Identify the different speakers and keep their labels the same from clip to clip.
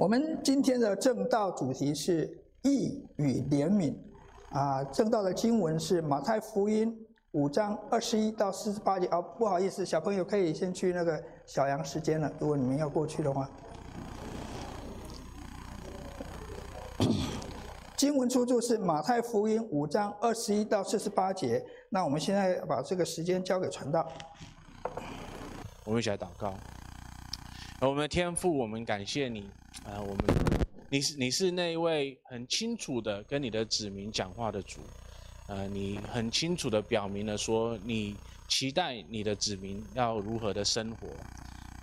Speaker 1: 我们今天的正道主题是义与怜悯啊，正道的经文是马太福音五章二十一到四十八节。哦，不好意思，小朋友可以先去那个小羊时间了，如果你们要过去的话。经文出处是马太福音五章二十一到四十八节。那我们现在把这个时间交给传道。
Speaker 2: 我们一起来祷告。我们的天父，我们感谢你。啊、我们，你是你是那一位很清楚的跟你的子民讲话的主，呃，你很清楚的表明了说，你期待你的子民要如何的生活，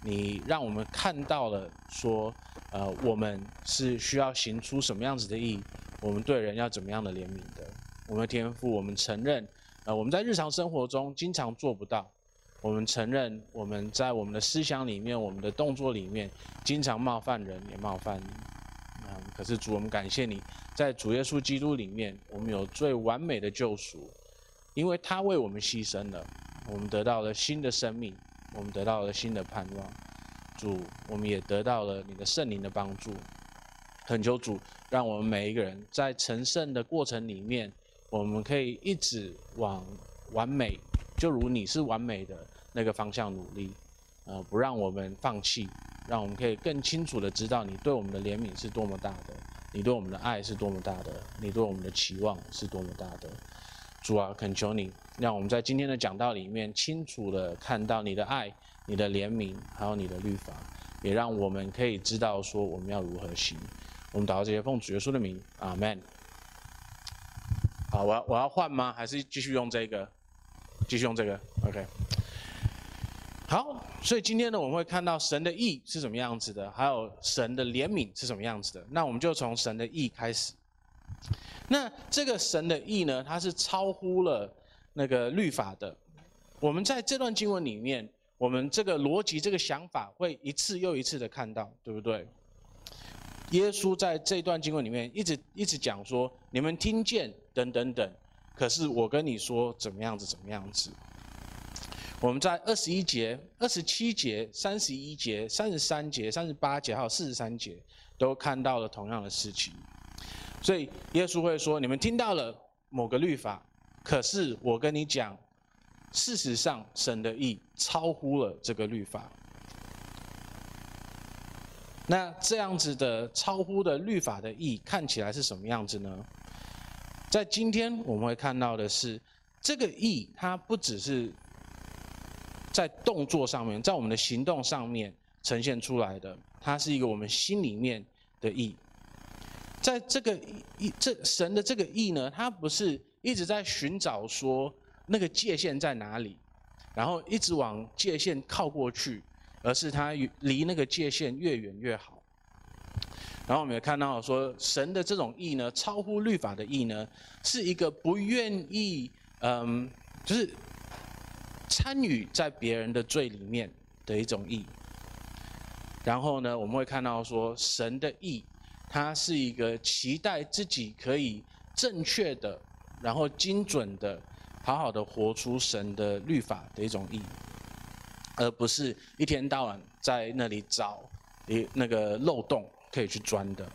Speaker 2: 你让我们看到了说，呃，我们是需要行出什么样子的义，我们对人要怎么样的怜悯的。我们天赋，我们承认，呃，我们在日常生活中经常做不到。我们承认，我们在我们的思想里面、我们的动作里面，经常冒犯人，也冒犯你。嗯，可是主，我们感谢你，在主耶稣基督里面，我们有最完美的救赎，因为他为我们牺牲了，我们得到了新的生命，我们得到了新的盼望。主，我们也得到了你的圣灵的帮助。恳求主，让我们每一个人在成圣的过程里面，我们可以一直往完美。就如你是完美的那个方向努力，呃，不让我们放弃，让我们可以更清楚的知道你对我们的怜悯是多么大的，你对我们的爱是多么大的，你对我们的期望是多么大的。主啊，恳求你，让我们在今天的讲道里面清楚的看到你的爱、你的怜悯，还有你的律法，也让我们可以知道说我们要如何行。我们祷告这些奉主耶稣的名，阿门。好，我要我要换吗？还是继续用这个？继续用这个，OK。好，所以今天呢，我们会看到神的意是什么样子的，还有神的怜悯是什么样子的。那我们就从神的意开始。那这个神的意呢，它是超乎了那个律法的。我们在这段经文里面，我们这个逻辑、这个想法会一次又一次的看到，对不对？耶稣在这段经文里面一直一直讲说：“你们听见，等等等。”可是我跟你说怎么样子，怎么样子？我们在二十一节、二十七节、三十一节、三十三节、三十八节还有四十三节，都看到了同样的事情。所以耶稣会说：“你们听到了某个律法，可是我跟你讲，事实上神的意超乎了这个律法。那这样子的超乎的律法的意，看起来是什么样子呢？”在今天我们会看到的是，这个意它不只是在动作上面，在我们的行动上面呈现出来的，它是一个我们心里面的意。在这个意，这神的这个意呢，它不是一直在寻找说那个界限在哪里，然后一直往界限靠过去，而是它离那个界限越远越好。然后我们也看到说，神的这种意呢，超乎律法的意呢，是一个不愿意，嗯，就是参与在别人的罪里面的一种义。然后呢，我们会看到说，神的义，它是一个期待自己可以正确的，然后精准的，好好的活出神的律法的一种义，而不是一天到晚在那里找一那个漏洞。可以去钻的。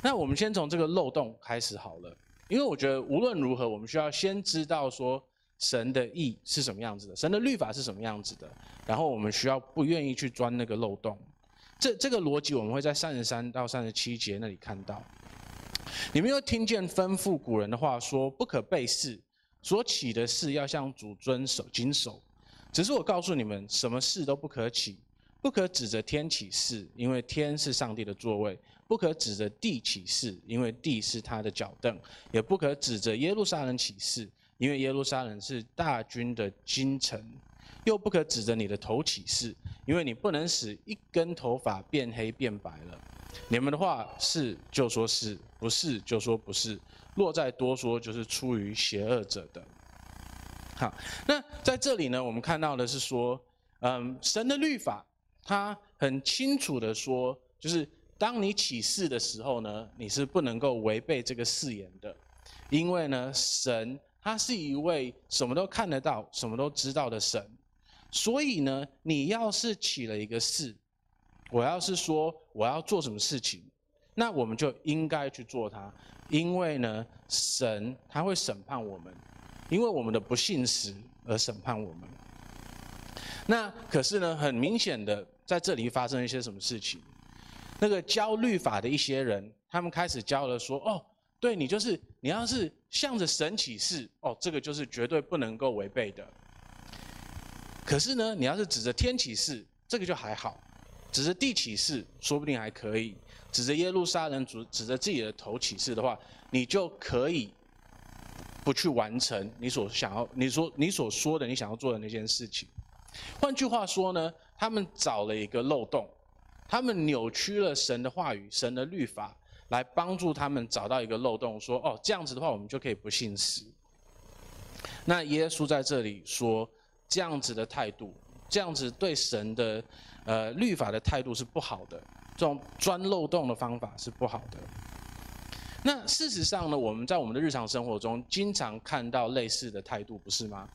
Speaker 2: 那我们先从这个漏洞开始好了，因为我觉得无论如何，我们需要先知道说神的意是什么样子的，神的律法是什么样子的，然后我们需要不愿意去钻那个漏洞。这这个逻辑我们会在三十三到三十七节那里看到。你们又听见吩咐古人的话说，不可背誓，所起的誓要向主遵守谨守。只是我告诉你们，什么事都不可起。不可指着天起誓，因为天是上帝的座位；不可指着地起誓，因为地是他的脚凳；也不可指着耶路撒冷起誓，因为耶路撒冷是大军的京城；又不可指着你的头起誓，因为你不能使一根头发变黑变白了。你们的话是就说是，不是就说不是。若再多说，就是出于邪恶者的。好，那在这里呢，我们看到的是说，嗯，神的律法。他很清楚的说，就是当你起誓的时候呢，你是不能够违背这个誓言的，因为呢，神他是一位什么都看得到、什么都知道的神，所以呢，你要是起了一个誓，我要是说我要做什么事情，那我们就应该去做它，因为呢，神他会审判我们，因为我们的不信实而审判我们。那可是呢，很明显的在这里发生一些什么事情？那个教律法的一些人，他们开始教了说：哦，对你就是你要是向着神起誓，哦，这个就是绝对不能够违背的。可是呢，你要是指着天起誓，这个就还好；指着地起誓，说不定还可以；指着耶路撒冷主，指着自己的头起誓的话，你就可以不去完成你所想要、你说你所说的、你想要做的那件事情。换句话说呢，他们找了一个漏洞，他们扭曲了神的话语、神的律法，来帮助他们找到一个漏洞，说：哦，这样子的话，我们就可以不信实。那耶稣在这里说。这样子的态度，这样子对神的，呃，律法的态度是不好的。这种钻漏洞的方法是不好的。那事实上呢，我们在我们的日常生活中，经常看到类似的态度，不是吗？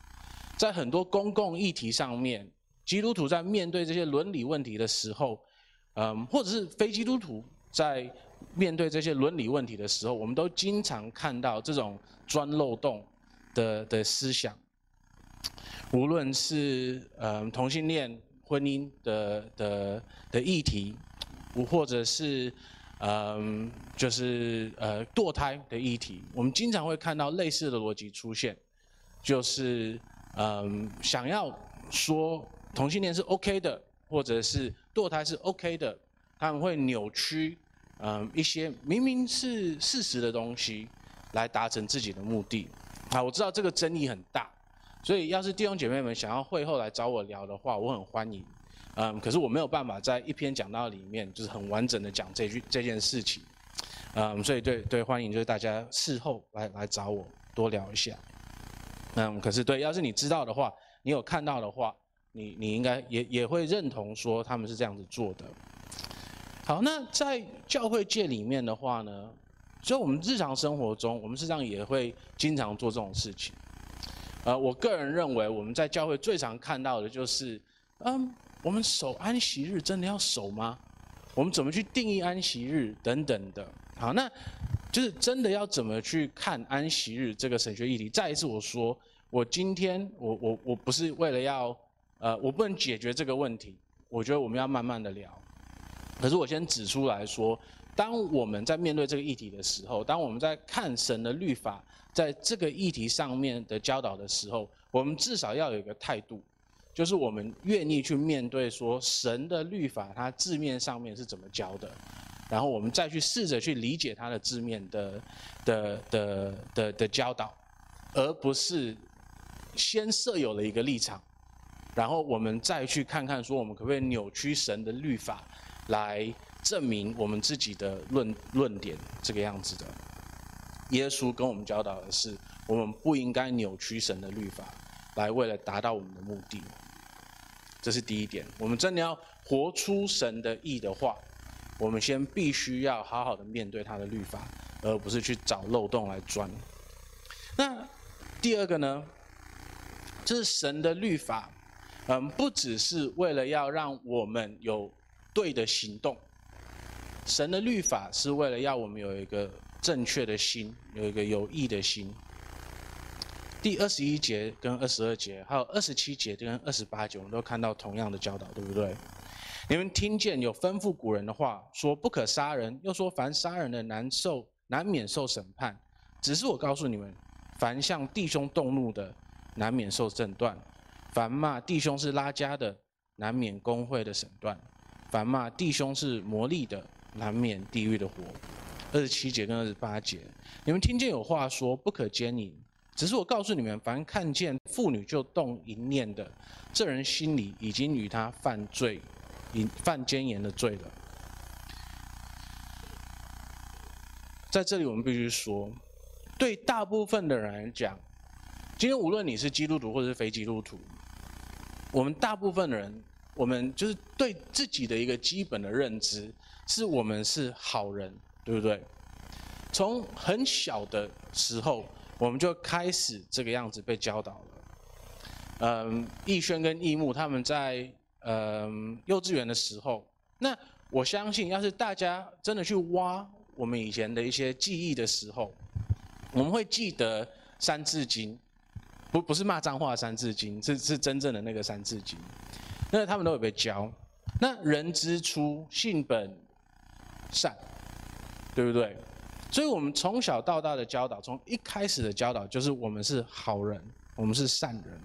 Speaker 2: 在很多公共议题上面，基督徒在面对这些伦理问题的时候，嗯，或者是非基督徒在面对这些伦理问题的时候，我们都经常看到这种钻漏洞的的思想。无论是呃同性恋婚姻的的的议题，或者是嗯就是呃堕胎的议题，我们经常会看到类似的逻辑出现，就是嗯想要说同性恋是 OK 的，或者是堕胎是 OK 的，他们会扭曲嗯一些明明是事实的东西，来达成自己的目的。啊，我知道这个争议很大。所以，要是弟兄姐妹们想要会后来找我聊的话，我很欢迎。嗯，可是我没有办法在一篇讲道里面，就是很完整的讲这句这件事情。嗯，所以对对，欢迎就是大家事后来来找我多聊一下。嗯，可是对，要是你知道的话，你有看到的话，你你应该也也会认同说他们是这样子做的。好，那在教会界里面的话呢，所以我们日常生活中，我们实际上也会经常做这种事情。呃，我个人认为，我们在教会最常看到的就是，嗯，我们守安息日真的要守吗？我们怎么去定义安息日等等的？好，那就是真的要怎么去看安息日这个神学议题？再一次我说，我今天我我我不是为了要，呃，我不能解决这个问题，我觉得我们要慢慢的聊。可是我先指出来说，当我们在面对这个议题的时候，当我们在看神的律法。在这个议题上面的教导的时候，我们至少要有一个态度，就是我们愿意去面对说神的律法，它字面上面是怎么教的，然后我们再去试着去理解它的字面的的的的的教导，而不是先设有了一个立场，然后我们再去看看说我们可不可以扭曲神的律法来证明我们自己的论论点这个样子的。耶稣跟我们教导的是，我们不应该扭曲神的律法，来为了达到我们的目的。这是第一点。我们真的要活出神的意的话，我们先必须要好好的面对他的律法，而不是去找漏洞来钻。那第二个呢，就是神的律法，嗯，不只是为了要让我们有对的行动，神的律法是为了要我们有一个。正确的心，有一个有益的心。第二十一节跟二十二节，还有二十七节跟二十八节，我们都看到同样的教导，对不对？你们听见有吩咐古人的话，说不可杀人，又说凡杀人的难受难免受审判。只是我告诉你们，凡向弟兄动怒的，难免受震断；凡骂弟兄是拉加的，难免工会的审断；凡骂弟兄是魔力的，难免地狱的火。二十七节跟二十八节，你们听见有话说不可奸淫，只是我告诉你们，凡看见妇女就动淫念的，这人心里已经与他犯罪，已犯奸淫的罪了。在这里，我们必须说，对大部分的人来讲，今天无论你是基督徒或者是非基督徒，我们大部分的人，我们就是对自己的一个基本的认知，是我们是好人。对不对？从很小的时候，我们就开始这个样子被教导了。嗯，逸轩跟逸木他们在嗯幼稚园的时候，那我相信，要是大家真的去挖我们以前的一些记忆的时候，我们会记得《三字经》，不不是骂脏话《三字经》，是是真正的那个《三字经》。那他们都有被教。那人之初，性本善，对不对？所以我们从小到大的教导，从一开始的教导就是我们是好人，我们是善人。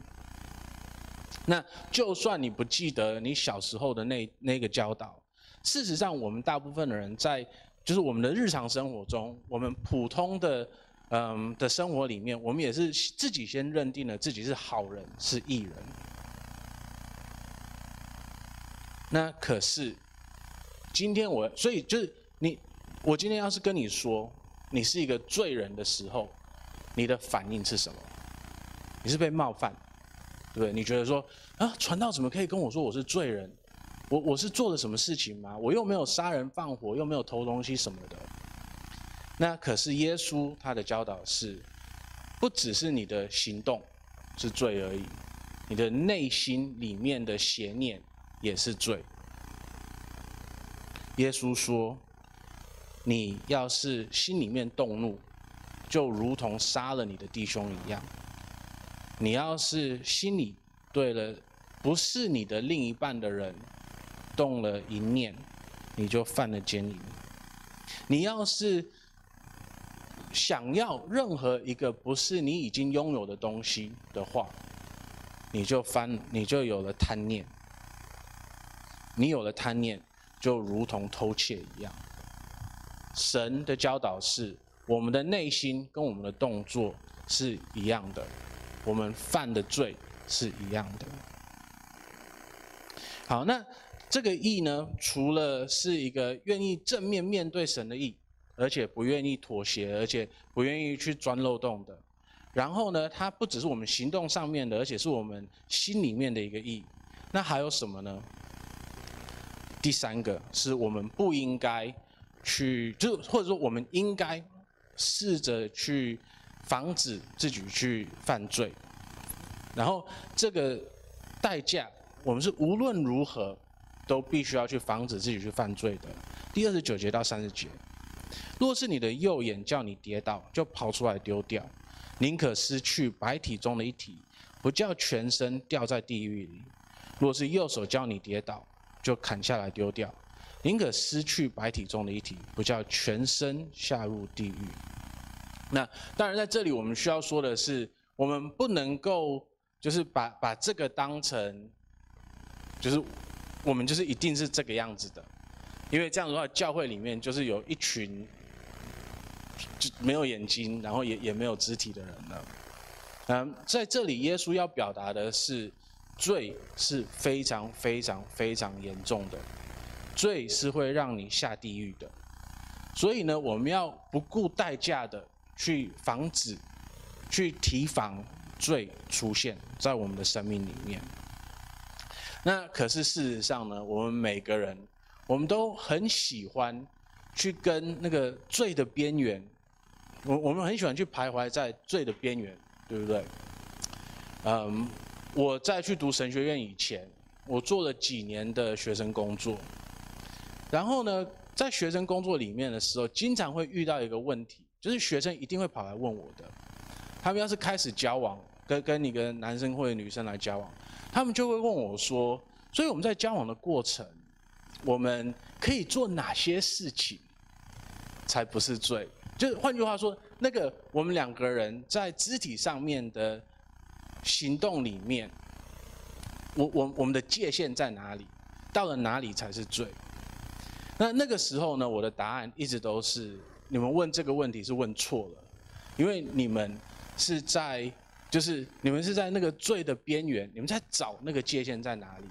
Speaker 2: 那就算你不记得你小时候的那那个教导，事实上，我们大部分的人在就是我们的日常生活中，我们普通的嗯的生活里面，我们也是自己先认定了自己是好人，是义人。那可是今天我，所以就是你，我今天要是跟你说你是一个罪人的时候，你的反应是什么？你是被冒犯？对不对？你觉得说啊，传道怎么可以跟我说我是罪人？我我是做了什么事情吗？我又没有杀人放火，又没有偷东西什么的。那可是耶稣他的教导是，不只是你的行动是罪而已，你的内心里面的邪念也是罪。耶稣说，你要是心里面动怒，就如同杀了你的弟兄一样。你要是心里对了不是你的另一半的人动了一念，你就犯了奸淫。你要是想要任何一个不是你已经拥有的东西的话，你就犯，你就有了贪念。你有了贪念，就如同偷窃一样。神的教导是，我们的内心跟我们的动作是一样的。我们犯的罪是一样的。好，那这个义呢，除了是一个愿意正面面对神的义，而且不愿意妥协，而且不愿意去钻漏洞的。然后呢，它不只是我们行动上面的，而且是我们心里面的一个义。那还有什么呢？第三个是我们不应该去，就或者说我们应该试着去。防止自己去犯罪，然后这个代价，我们是无论如何都必须要去防止自己去犯罪的。第二十九节到三十节，若是你的右眼叫你跌倒，就跑出来丢掉，宁可失去白体中的一体，不叫全身掉在地狱里；若是右手叫你跌倒，就砍下来丢掉，宁可失去百体中的一体，不叫全身下入地狱。那当然，在这里我们需要说的是，我们不能够就是把把这个当成，就是我们就是一定是这个样子的，因为这样的话，教会里面就是有一群就没有眼睛，然后也也没有肢体的人了。嗯，在这里，耶稣要表达的是，罪是非常非常非常严重的，罪是会让你下地狱的。所以呢，我们要不顾代价的。去防止、去提防罪出现在我们的生命里面。那可是事实上呢，我们每个人，我们都很喜欢去跟那个罪的边缘，我我们很喜欢去徘徊在罪的边缘，对不对？嗯，我在去读神学院以前，我做了几年的学生工作，然后呢，在学生工作里面的时候，经常会遇到一个问题。就是学生一定会跑来问我的，他们要是开始交往，跟跟你跟男生或者女生来交往，他们就会问我说：所以我们在交往的过程，我们可以做哪些事情才不是罪？就是换句话说，那个我们两个人在肢体上面的行动里面，我我我们的界限在哪里？到了哪里才是罪？那那个时候呢，我的答案一直都是。你们问这个问题是问错了，因为你们是在，就是你们是在那个罪的边缘，你们在找那个界限在哪里？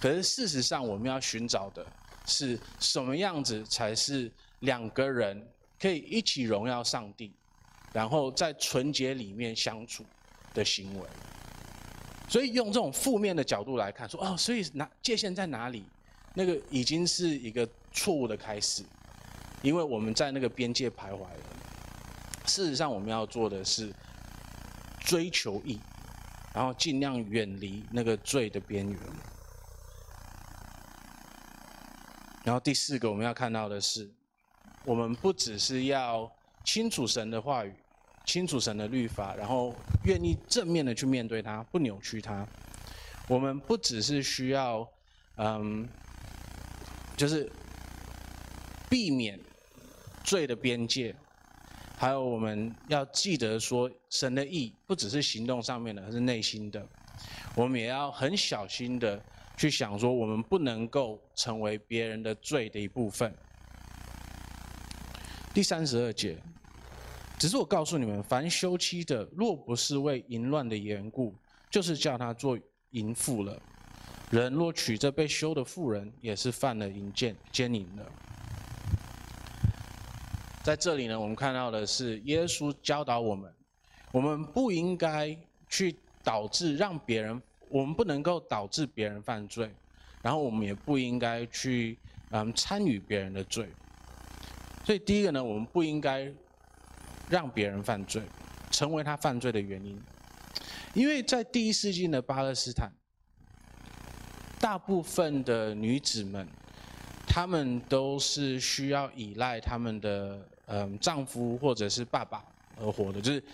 Speaker 2: 可是事实上，我们要寻找的是什么样子才是两个人可以一起荣耀上帝，然后在纯洁里面相处的行为。所以用这种负面的角度来看，说哦，所以哪界限在哪里？那个已经是一个错误的开始。因为我们在那个边界徘徊了。事实上，我们要做的是追求义，然后尽量远离那个罪的边缘。然后第四个我们要看到的是，我们不只是要清楚神的话语，清楚神的律法，然后愿意正面的去面对它，不扭曲它。我们不只是需要，嗯，就是避免罪的边界，还有我们要记得说，神的意不只是行动上面的，而是内心的。我们也要很小心的去想说，我们不能够成为别人的罪的一部分。第三十二节。只是我告诉你们，凡休妻的，若不是为淫乱的缘故，就是叫他做淫妇了。人若娶这被休的妇人，也是犯了淫奸奸淫了。在这里呢，我们看到的是耶稣教导我们，我们不应该去导致让别人，我们不能够导致别人犯罪，然后我们也不应该去嗯参与别人的罪。所以第一个呢，我们不应该。让别人犯罪，成为他犯罪的原因，因为在第一世纪的巴勒斯坦，大部分的女子们，她们都是需要依赖他们的嗯丈夫或者是爸爸而活的，就是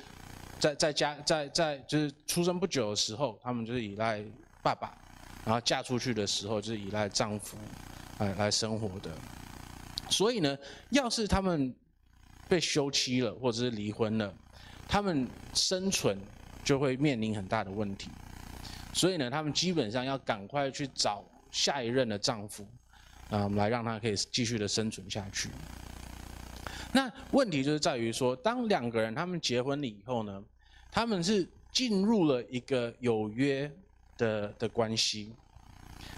Speaker 2: 在在家在在就是出生不久的时候，她们就是依赖爸爸，然后嫁出去的时候就是依赖丈夫来来生活的，所以呢，要是他们。被休妻了，或者是离婚了，他们生存就会面临很大的问题。所以呢，他们基本上要赶快去找下一任的丈夫，啊，来让他可以继续的生存下去。那问题就是在于说，当两个人他们结婚了以后呢，他们是进入了一个有约的的关系。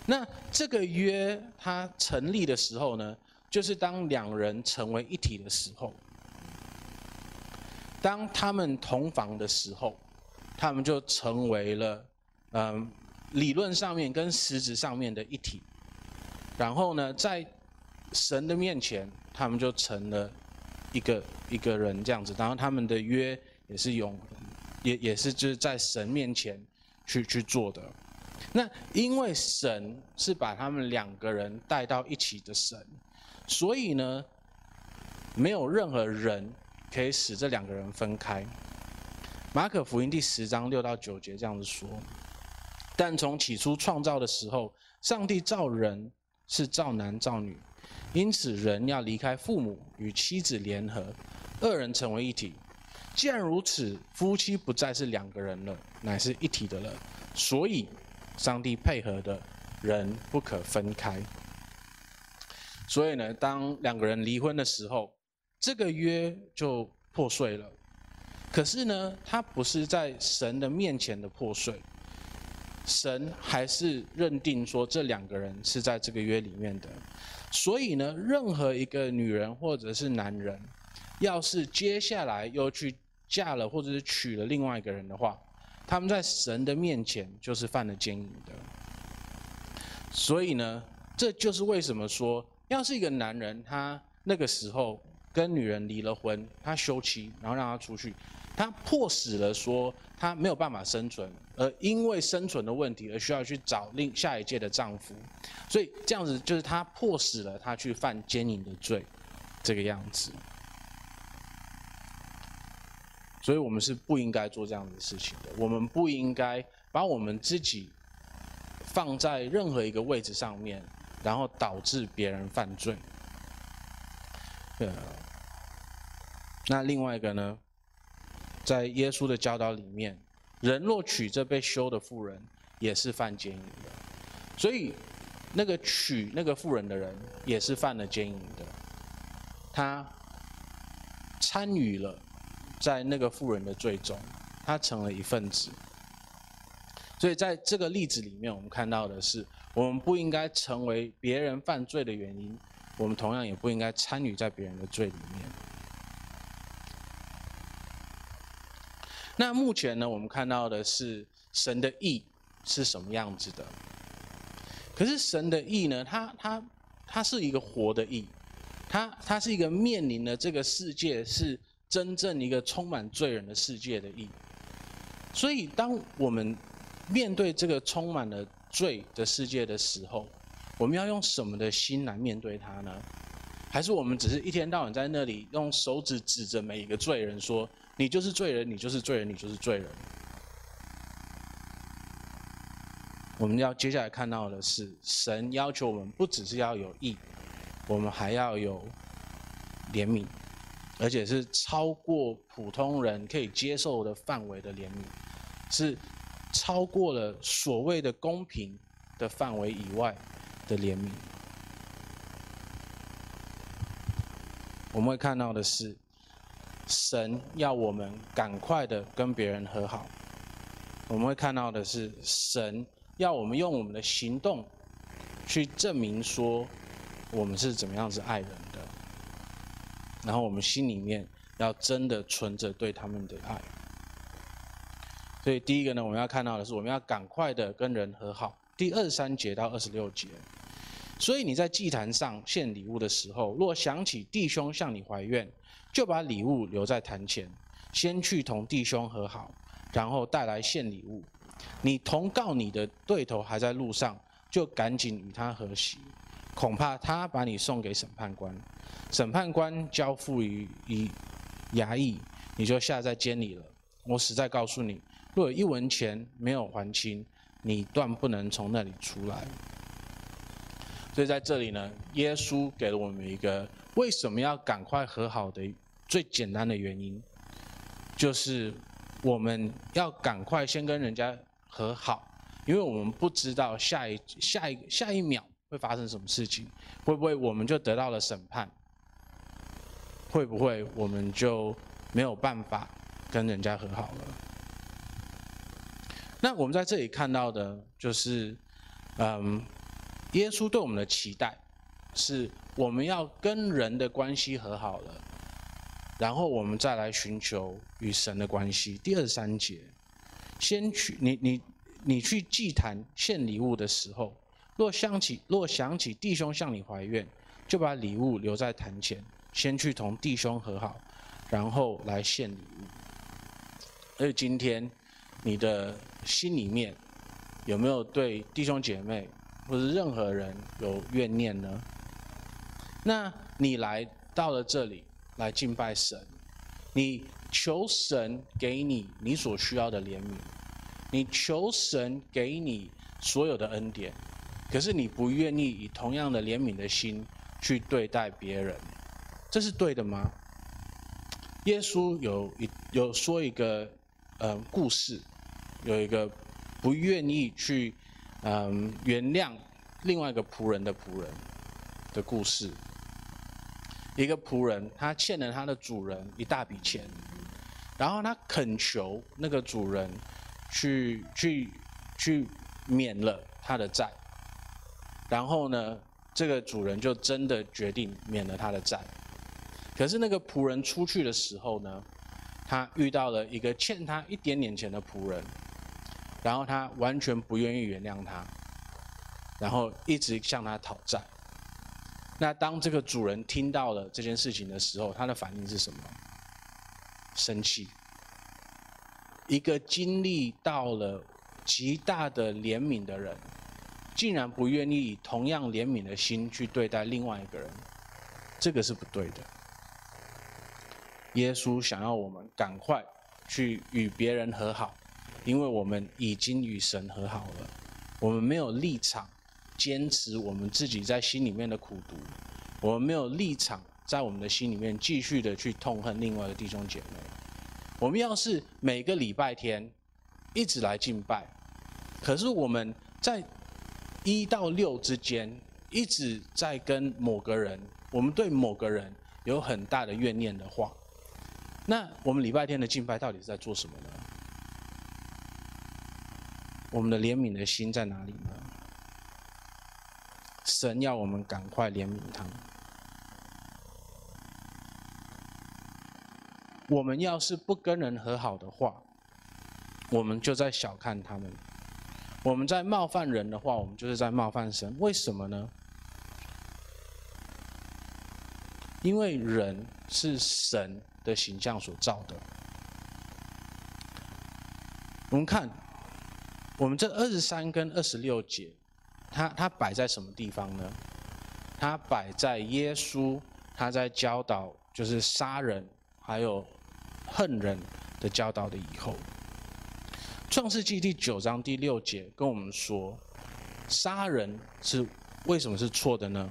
Speaker 2: 那这个约它成立的时候呢，就是当两人成为一体的时候。当他们同房的时候，他们就成为了，嗯，理论上面跟实质上面的一体。然后呢，在神的面前，他们就成了一个一个人这样子。然后他们的约也是永，也也是就是在神面前去去做的。那因为神是把他们两个人带到一起的神，所以呢，没有任何人。可以使这两个人分开。马可福音第十章六到九节这样子说：但从起初创造的时候，上帝造人是造男造女，因此人要离开父母与妻子联合，二人成为一体。既然如此，夫妻不再是两个人了，乃是一体的了。所以，上帝配合的人不可分开。所以呢，当两个人离婚的时候，这个约就破碎了，可是呢，它不是在神的面前的破碎，神还是认定说这两个人是在这个约里面的，所以呢，任何一个女人或者是男人，要是接下来又去嫁了或者是娶了另外一个人的话，他们在神的面前就是犯了奸淫的。所以呢，这就是为什么说，要是一个男人他那个时候。跟女人离了婚，他休妻，然后让他出去，他迫使了说他没有办法生存，而因为生存的问题而需要去找另下一届的丈夫，所以这样子就是他迫使了他去犯奸淫的罪，这个样子。所以我们是不应该做这样的事情的，我们不应该把我们自己放在任何一个位置上面，然后导致别人犯罪。对。那另外一个呢，在耶稣的教导里面，人若娶这被休的妇人，也是犯奸淫的。所以，那个娶那个妇人的人，也是犯了奸淫的。他参与了在那个妇人的罪中，他成了一份子。所以，在这个例子里面，我们看到的是，我们不应该成为别人犯罪的原因，我们同样也不应该参与在别人的罪里面。那目前呢，我们看到的是神的义是什么样子的？可是神的义呢，它它它是一个活的义，它它是一个面临的这个世界是真正一个充满罪人的世界的义。所以，当我们面对这个充满了罪的世界的时候，我们要用什么的心来面对它呢？还是我们只是一天到晚在那里用手指指着每一个罪人说：“你就是罪人，你就是罪人，你就是罪人。”我们要接下来看到的是，神要求我们不只是要有义，我们还要有怜悯，而且是超过普通人可以接受的范围的怜悯，是超过了所谓的公平的范围以外的怜悯。我们会看到的是，神要我们赶快的跟别人和好。我们会看到的是，神。要我们用我们的行动去证明说我们是怎么样子爱人的，然后我们心里面要真的存着对他们的爱。所以第一个呢，我们要看到的是我们要赶快的跟人和好。第二十三节到二十六节，所以你在祭坛上献礼物的时候，若想起弟兄向你怀怨，就把礼物留在坛前，先去同弟兄和好，然后带来献礼物。你同告你的对头还在路上，就赶紧与他和席，恐怕他把你送给审判官，审判官交付于于衙役，你就下在监里了。我实在告诉你，若有一文钱没有还清，你断不能从那里出来。所以在这里呢，耶稣给了我们一个为什么要赶快和好的最简单的原因，就是我们要赶快先跟人家。和好，因为我们不知道下一下一下一秒会发生什么事情，会不会我们就得到了审判？会不会我们就没有办法跟人家和好了？那我们在这里看到的就是，嗯，耶稣对我们的期待是我们要跟人的关系和好了，然后我们再来寻求与神的关系。第二三节。先去你你你去祭坛献礼物的时候，若想起若想起弟兄向你怀怨，就把礼物留在坛前，先去同弟兄和好，然后来献礼物。而今天你的心里面有没有对弟兄姐妹或是任何人有怨念呢？那你来到了这里来敬拜神，你。求神给你你所需要的怜悯，你求神给你所有的恩典，可是你不愿意以同样的怜悯的心去对待别人，这是对的吗？耶稣有一有说一个呃故事，有一个不愿意去嗯、原谅另外一个仆人的仆人的故事。一个仆人他欠了他的主人一大笔钱。然后他恳求那个主人去去去免了他的债，然后呢，这个主人就真的决定免了他的债。可是那个仆人出去的时候呢，他遇到了一个欠他一点点钱的仆人，然后他完全不愿意原谅他，然后一直向他讨债。那当这个主人听到了这件事情的时候，他的反应是什么？生气，一个经历到了极大的怜悯的人，竟然不愿意以同样怜悯的心去对待另外一个人，这个是不对的。耶稣想要我们赶快去与别人和好，因为我们已经与神和好了。我们没有立场坚持我们自己在心里面的苦毒，我们没有立场。在我们的心里面继续的去痛恨另外的弟兄姐妹。我们要是每个礼拜天一直来敬拜，可是我们在一到六之间一直在跟某个人，我们对某个人有很大的怨念的话，那我们礼拜天的敬拜到底是在做什么呢？我们的怜悯的心在哪里呢？神要我们赶快怜悯他们。我们要是不跟人和好的话，我们就在小看他们；我们在冒犯人的话，我们就是在冒犯神。为什么呢？因为人是神的形象所造的。我们看，我们这二十三跟二十六节，它它摆在什么地方呢？它摆在耶稣他在教导就是杀人还有恨人的教导的以后。创世纪第九章第六节跟我们说，杀人是为什么是错的呢？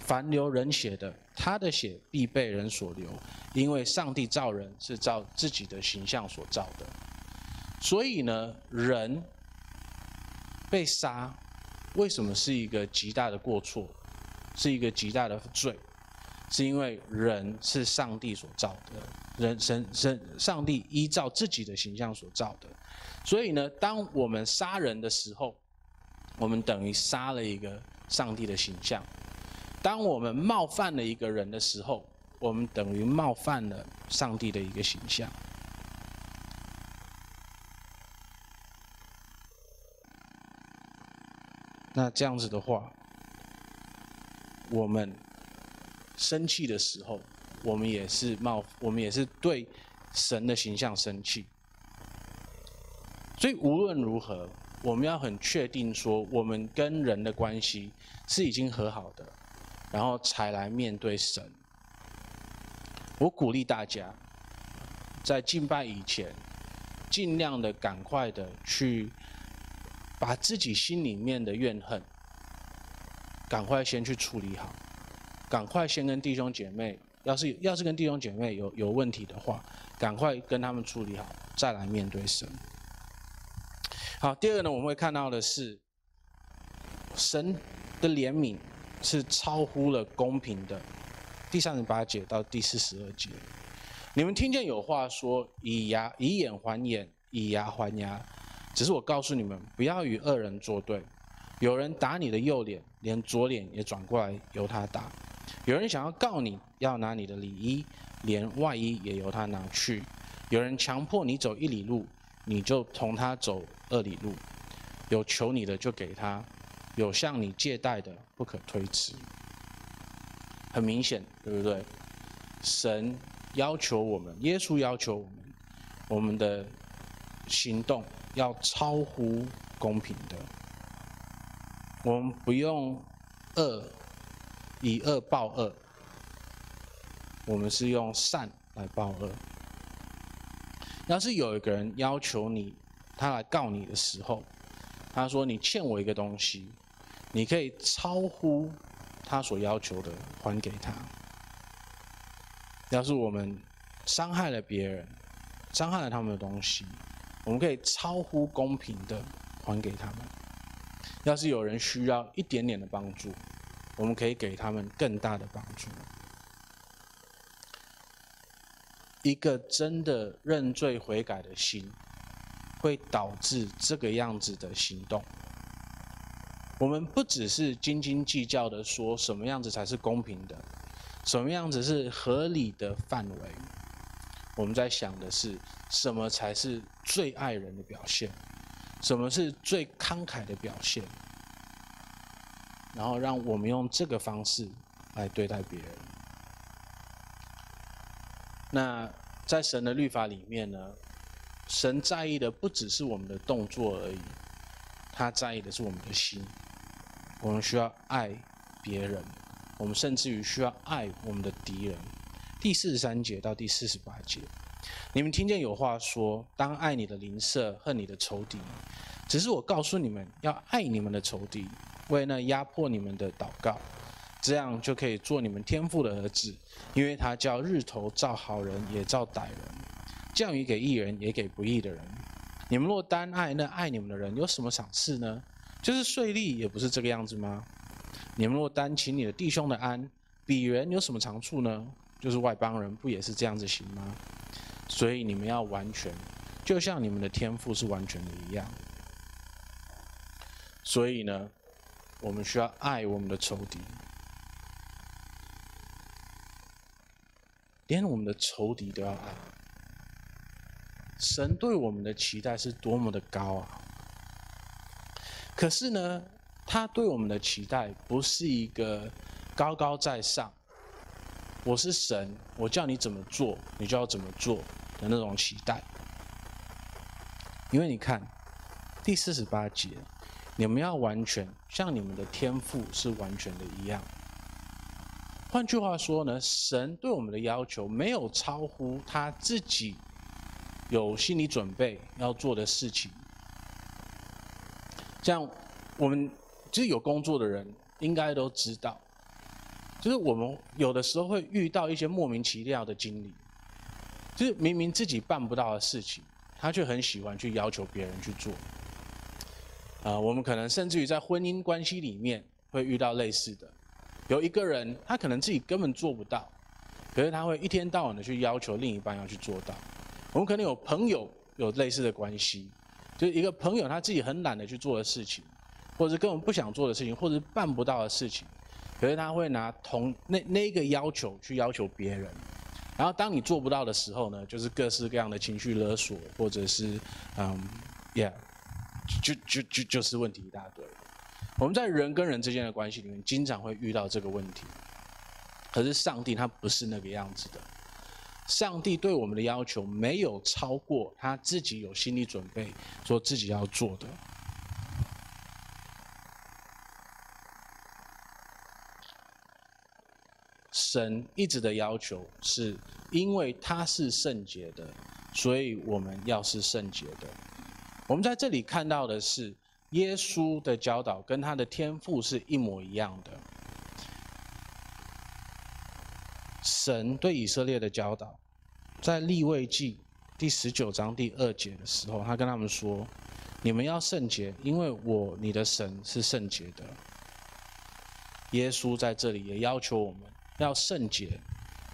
Speaker 2: 凡流人血的，他的血必被人所流，因为上帝造人是照自己的形象所造的。所以呢，人被杀，为什么是一个极大的过错，是一个极大的罪？是因为人是上帝所造的，人神神上帝依照自己的形象所造的。所以呢，当我们杀人的时候，我们等于杀了一个上帝的形象；当我们冒犯了一个人的时候，我们等于冒犯了上帝的一个形象。那这样子的话，我们生气的时候，我们也是冒，我们也是对神的形象生气。所以无论如何，我们要很确定说，我们跟人的关系是已经和好的，然后才来面对神。我鼓励大家，在敬拜以前，尽量的赶快的去把自己心里面的怨恨，赶快先去处理好，赶快先跟弟兄姐妹，要是要是跟弟兄姐妹有有问题的话，赶快跟他们处理好，再来面对神。好，第二个呢，我们会看到的是，神的怜悯是超乎了公平的。第三十八节到第四十二节，你们听见有话说：以牙以眼还眼，以牙还牙。只是我告诉你们，不要与恶人作对。有人打你的右脸，连左脸也转过来由他打；有人想要告你，要拿你的里衣，连外衣也由他拿去；有人强迫你走一里路，你就同他走。二里路，有求你的就给他，有向你借贷的不可推辞。很明显，对不对？神要求我们，耶稣要求我们，我们的行动要超乎公平的。我们不用恶以恶报恶，我们是用善来报恶。要是有一个人要求你，他来告你的时候，他说：“你欠我一个东西，你可以超乎他所要求的还给他。要是我们伤害了别人，伤害了他们的东西，我们可以超乎公平的还给他们。要是有人需要一点点的帮助，我们可以给他们更大的帮助。一个真的认罪悔改的心。”会导致这个样子的行动。我们不只是斤斤计较的说什么样子才是公平的，什么样子是合理的范围。我们在想的是什么才是最爱人的表现，什么是最慷慨的表现，然后让我们用这个方式来对待别人。那在神的律法里面呢？神在意的不只是我们的动作而已，他在意的是我们的心。我们需要爱别人，我们甚至于需要爱我们的敌人。第四十三节到第四十八节，你们听见有话说：当爱你的邻舍，恨你的仇敌。只是我告诉你们，要爱你们的仇敌，为那压迫你们的祷告，这样就可以做你们天父的儿子，因为他叫日头照好人，也照歹人。降雨给义人，也给不义的人。你们若单爱那爱你们的人，有什么赏赐呢？就是税吏，也不是这个样子吗？你们若单请你的弟兄的安，彼人有什么长处呢？就是外邦人，不也是这样子行吗？所以你们要完全，就像你们的天赋是完全的一样。所以呢，我们需要爱我们的仇敌，连我们的仇敌都要爱。神对我们的期待是多么的高啊！可是呢，他对我们的期待不是一个高高在上，我是神，我叫你怎么做，你就要怎么做的那种期待。因为你看第四十八节，你们要完全像你们的天赋是完全的一样。换句话说呢，神对我们的要求没有超乎他自己有心理准备要做的事情。像我们其实有工作的人应该都知道，就是我们有的时候会遇到一些莫名其妙的经历，就是明明自己办不到的事情，他却很喜欢去要求别人去做。啊，我们可能甚至于在婚姻关系里面会遇到类似的。有一个人，他可能自己根本做不到，可是他会一天到晚的去要求另一半要去做到。我们可能有朋友有类似的关系，就是一个朋友他自己很懒得去做的事情，或者是根本不想做的事情，或者是办不到的事情，可是他会拿同那那个要求去要求别人。然后当你做不到的时候呢，就是各式各样的情绪勒索，或者是嗯，yeah，就就就就是问题一大堆。我们在人跟人之间的关系里面，经常会遇到这个问题。可是上帝他不是那个样子的，上帝对我们的要求没有超过他自己有心理准备，说自己要做的。神一直的要求是，因为他是圣洁的，所以我们要是圣洁的。我们在这里看到的是。耶稣的教导跟他的天赋是一模一样的。神对以色列的教导，在立位记第十九章第二节的时候，他跟他们说：“你们要圣洁，因为我你的神是圣洁的。”耶稣在这里也要求我们要圣洁，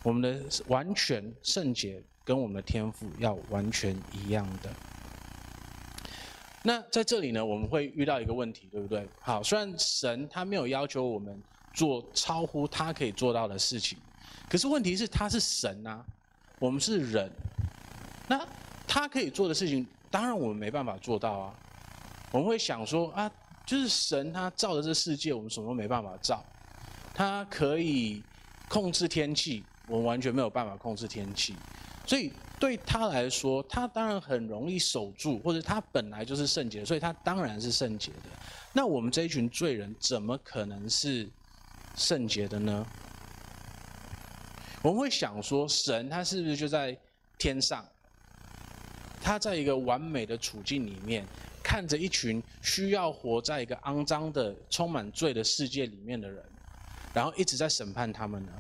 Speaker 2: 我们的完全圣洁跟我们的天赋要完全一样的。那在这里呢，我们会遇到一个问题，对不对？好，虽然神他没有要求我们做超乎他可以做到的事情，可是问题是他是神啊，我们是人，那他可以做的事情，当然我们没办法做到啊。我们会想说啊，就是神他造的这世界，我们什么都没办法造。他可以控制天气，我们完全没有办法控制天气，所以。对他来说，他当然很容易守住，或者他本来就是圣洁，所以他当然是圣洁的。那我们这一群罪人，怎么可能是圣洁的呢？我们会想说，神他是不是就在天上？他在一个完美的处境里面，看着一群需要活在一个肮脏的、充满罪的世界里面的人，然后一直在审判他们呢？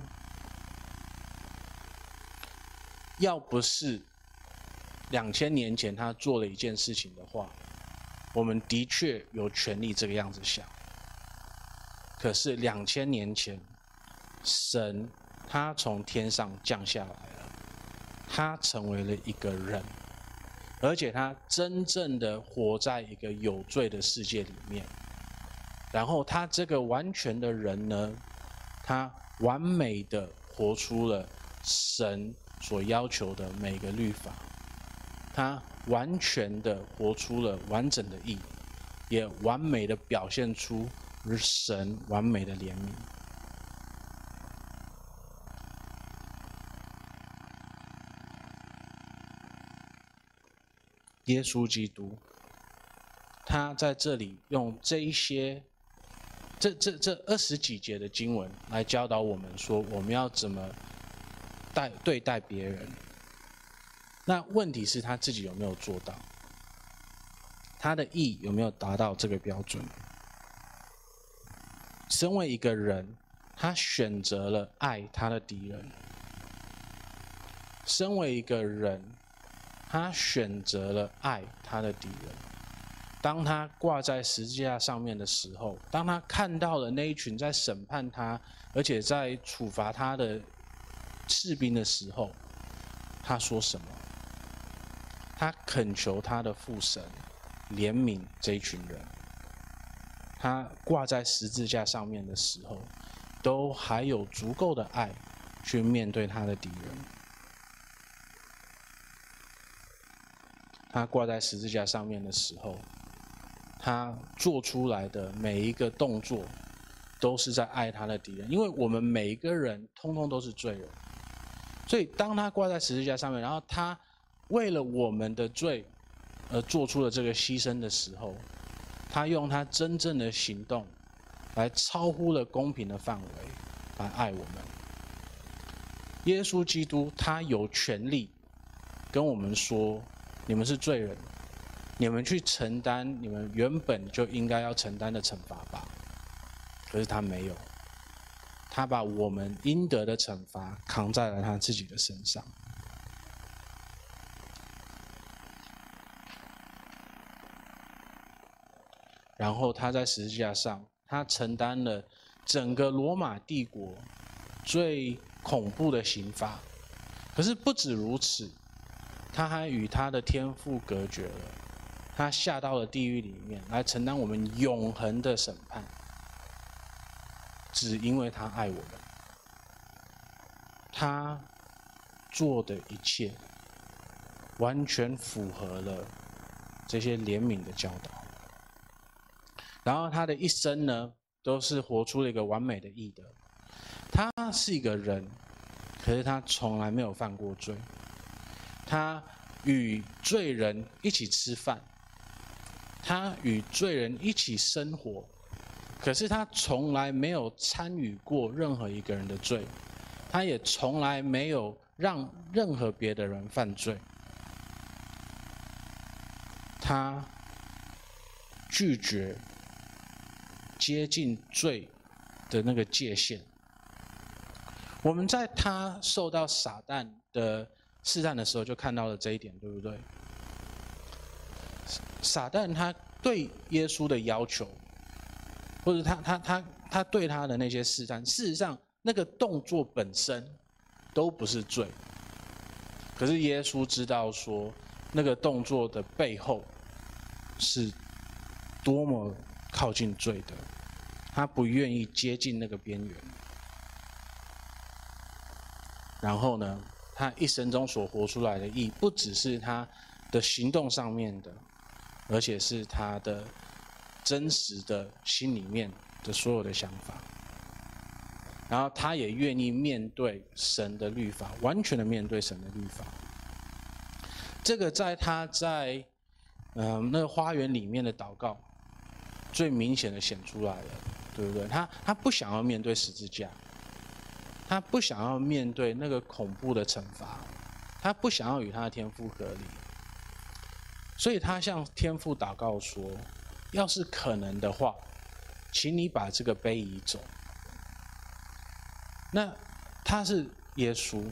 Speaker 2: 要不是两千年前他做了一件事情的话，我们的确有权利这个样子想。可是两千年前，神他从天上降下来了，他成为了一个人，而且他真正的活在一个有罪的世界里面。然后他这个完全的人呢，他完美的活出了神。所要求的每个律法，他完全的活出了完整的义，也完美的表现出神完美的怜悯。耶稣基督，他在这里用这一些，这这这二十几节的经文来教导我们说，我们要怎么。待对待别人，那问题是他自己有没有做到？他的意有没有达到这个标准？身为一个人，他选择了爱他的敌人；身为一个人，他选择了爱他的敌人。当他挂在十字架上面的时候，当他看到了那一群在审判他，而且在处罚他的。士兵的时候，他说什么？他恳求他的父神怜悯这一群人。他挂在十字架上面的时候，都还有足够的爱去面对他的敌人。他挂在十字架上面的时候，他做出来的每一个动作，都是在爱他的敌人。因为我们每一个人，通通都是罪人。所以，当他挂在十字架上面，然后他为了我们的罪而做出了这个牺牲的时候，他用他真正的行动，来超乎了公平的范围，来爱我们。耶稣基督他有权利跟我们说：“你们是罪人，你们去承担你们原本就应该要承担的惩罚吧。”可是他没有，他把我们应得的惩罚扛在了他自己的身上。然后他在十字架上，他承担了整个罗马帝国最恐怖的刑罚。可是不止如此，他还与他的天父隔绝了，他下到了地狱里面来承担我们永恒的审判。只因为他爱我们，他做的一切完全符合了这些怜悯的教导。然后他的一生呢，都是活出了一个完美的义德。他是一个人，可是他从来没有犯过罪。他与罪人一起吃饭，他与罪人一起生活，可是他从来没有参与过任何一个人的罪，他也从来没有让任何别的人犯罪。他拒绝。接近罪的那个界限，我们在他受到撒旦的试探的时候，就看到了这一点，对不对？撒旦他对耶稣的要求，或者他他他他对他的那些试探，事实上那个动作本身都不是罪，可是耶稣知道说，那个动作的背后是多么靠近罪的。他不愿意接近那个边缘，然后呢，他一生中所活出来的义，不只是他的行动上面的，而且是他的真实的心里面的所有的想法。然后他也愿意面对神的律法，完全的面对神的律法。这个在他在嗯那个花园里面的祷告，最明显的显出来了。对不对？他他不想要面对十字架，他不想要面对那个恐怖的惩罚，他不想要与他的天父隔离，所以他向天父祷告说：“要是可能的话，请你把这个杯移走。”那他是耶稣，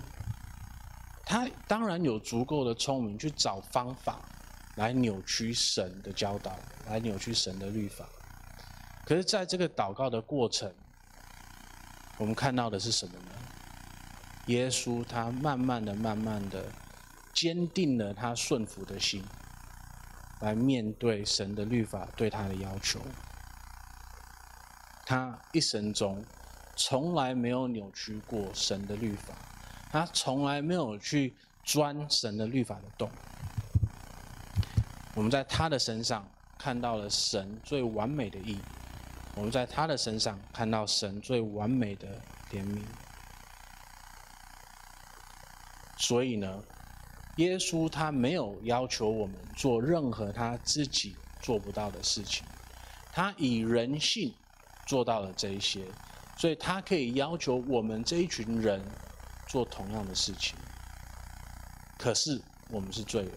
Speaker 2: 他当然有足够的聪明去找方法来扭曲神的教导，来扭曲神的律法。可是，在这个祷告的过程，我们看到的是什么呢？耶稣他慢慢的、慢慢的坚定了他顺服的心，来面对神的律法对他的要求。他一生中从来没有扭曲过神的律法，他从来没有去钻神的律法的洞。我们在他的身上看到了神最完美的意义。我们在他的身上看到神最完美的怜悯，所以呢，耶稣他没有要求我们做任何他自己做不到的事情，他以人性做到了这一些，所以他可以要求我们这一群人做同样的事情。可是我们是罪人，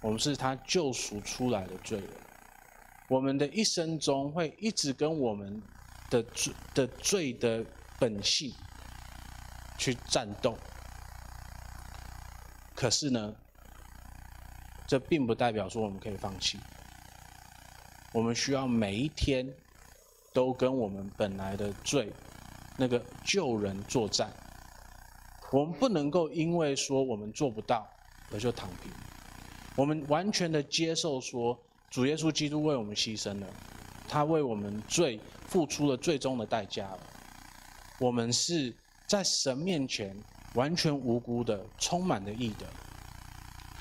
Speaker 2: 我们是他救赎出来的罪人。我们的一生中会一直跟我们的罪的罪的本性去战斗，可是呢，这并不代表说我们可以放弃。我们需要每一天都跟我们本来的罪那个旧人作战。我们不能够因为说我们做不到而就躺平，我们完全的接受说。主耶稣基督为我们牺牲了，他为我们罪付出了最终的代价了。我们是在神面前完全无辜的、充满了义的，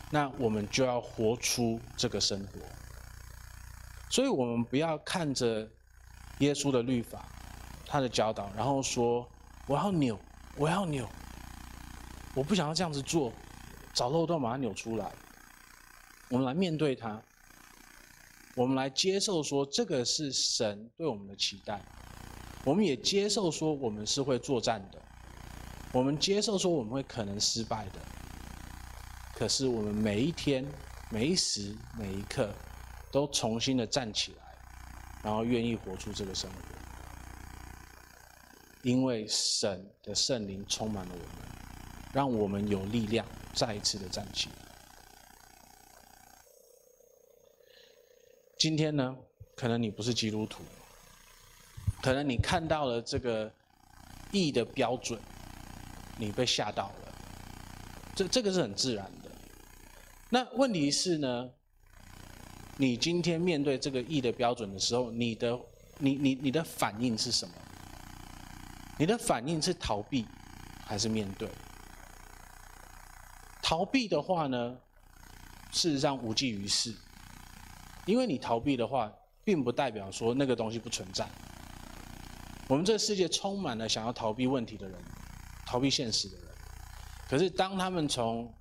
Speaker 2: 那我们就要活出这个生活。所以，我们不要看着耶稣的律法、他的教导，然后说：“我要扭，我要扭，我不想要这样子做，找漏洞把它扭出来。”我们来面对它。我们来接受说这个是神对我们的期待，我们也接受说我们是会作战的，我们接受说我们会可能失败的。可是我们每一天、每一时、每一刻，都重新的站起来，然后愿意活出这个生活，因为神的圣灵充满了我们，让我们有力量再一次的站起来。今天呢，可能你不是基督徒，可能你看到了这个义的标准，你被吓到了，这这个是很自然的。那问题是呢，你今天面对这个义的标准的时候，你的你你你的反应是什么？你的反应是逃避还是面对？逃避的话呢，事实上无济于事。因为你逃避的话，并不代表说那个东西不存在。我们这个世界充满了想要逃避问题的人，逃避现实的人。可是当他们从，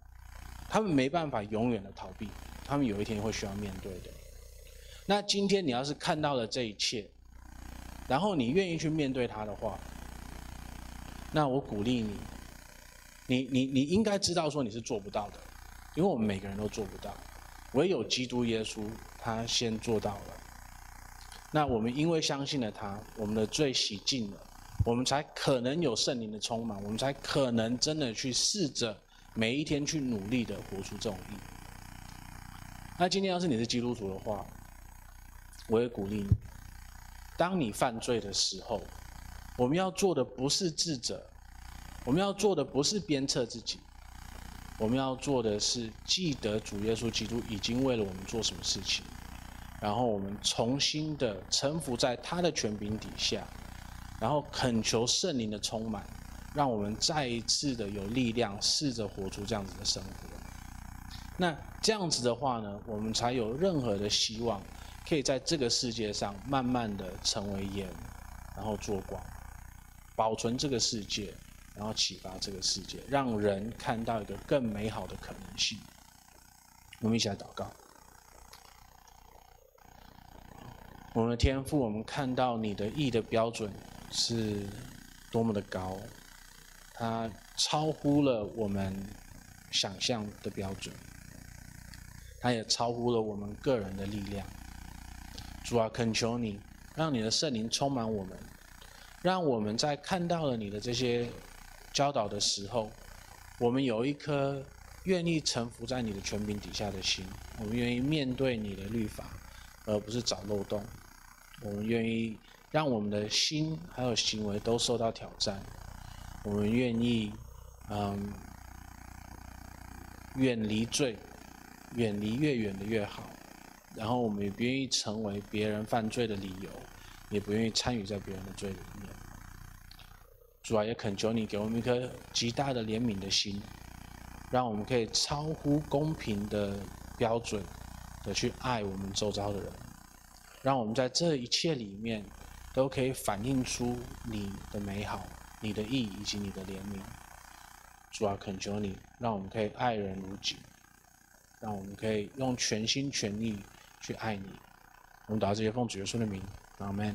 Speaker 2: 他们没办法永远的逃避，他们有一天会需要面对的。那今天你要是看到了这一切，然后你愿意去面对它的话，那我鼓励你，你你你应该知道说你是做不到的，因为我们每个人都做不到。唯有基督耶稣，他先做到了。那我们因为相信了他，我们的罪洗净了，我们才可能有圣灵的充满，我们才可能真的去试着每一天去努力的活出这种义。那今天要是你是基督徒的话，我也鼓励你，当你犯罪的时候，我们要做的不是自责，我们要做的不是鞭策自己。我们要做的是记得主耶稣基督已经为了我们做什么事情，然后我们重新的臣服在他的权柄底下，然后恳求圣灵的充满，让我们再一次的有力量，试着活出这样子的生活。那这样子的话呢，我们才有任何的希望，可以在这个世界上慢慢的成为盐，然后做光，保存这个世界。然后启发这个世界，让人看到一个更美好的可能性。我们一起来祷告。我们的天赋，我们看到你的意的标准是多么的高，它超乎了我们想象的标准，它也超乎了我们个人的力量。主啊，恳求你，让你的圣灵充满我们，让我们在看到了你的这些。教导的时候，我们有一颗愿意臣服在你的权柄底下的心，我们愿意面对你的律法，而不是找漏洞。我们愿意让我们的心还有行为都受到挑战。我们愿意，嗯，远离罪，远离越远的越好。然后我们也不愿意成为别人犯罪的理由，也不愿意参与在别人的罪里面。主啊，也恳求你给我们一颗极大的怜悯的心，让我们可以超乎公平的标准的去爱我们周遭的人，让我们在这一切里面都可以反映出你的美好、你的意义以及你的怜悯。主啊，恳求你，让我们可以爱人如己，让我们可以用全心全意去爱你。我们祷告这些奉主耶稣的名，阿门。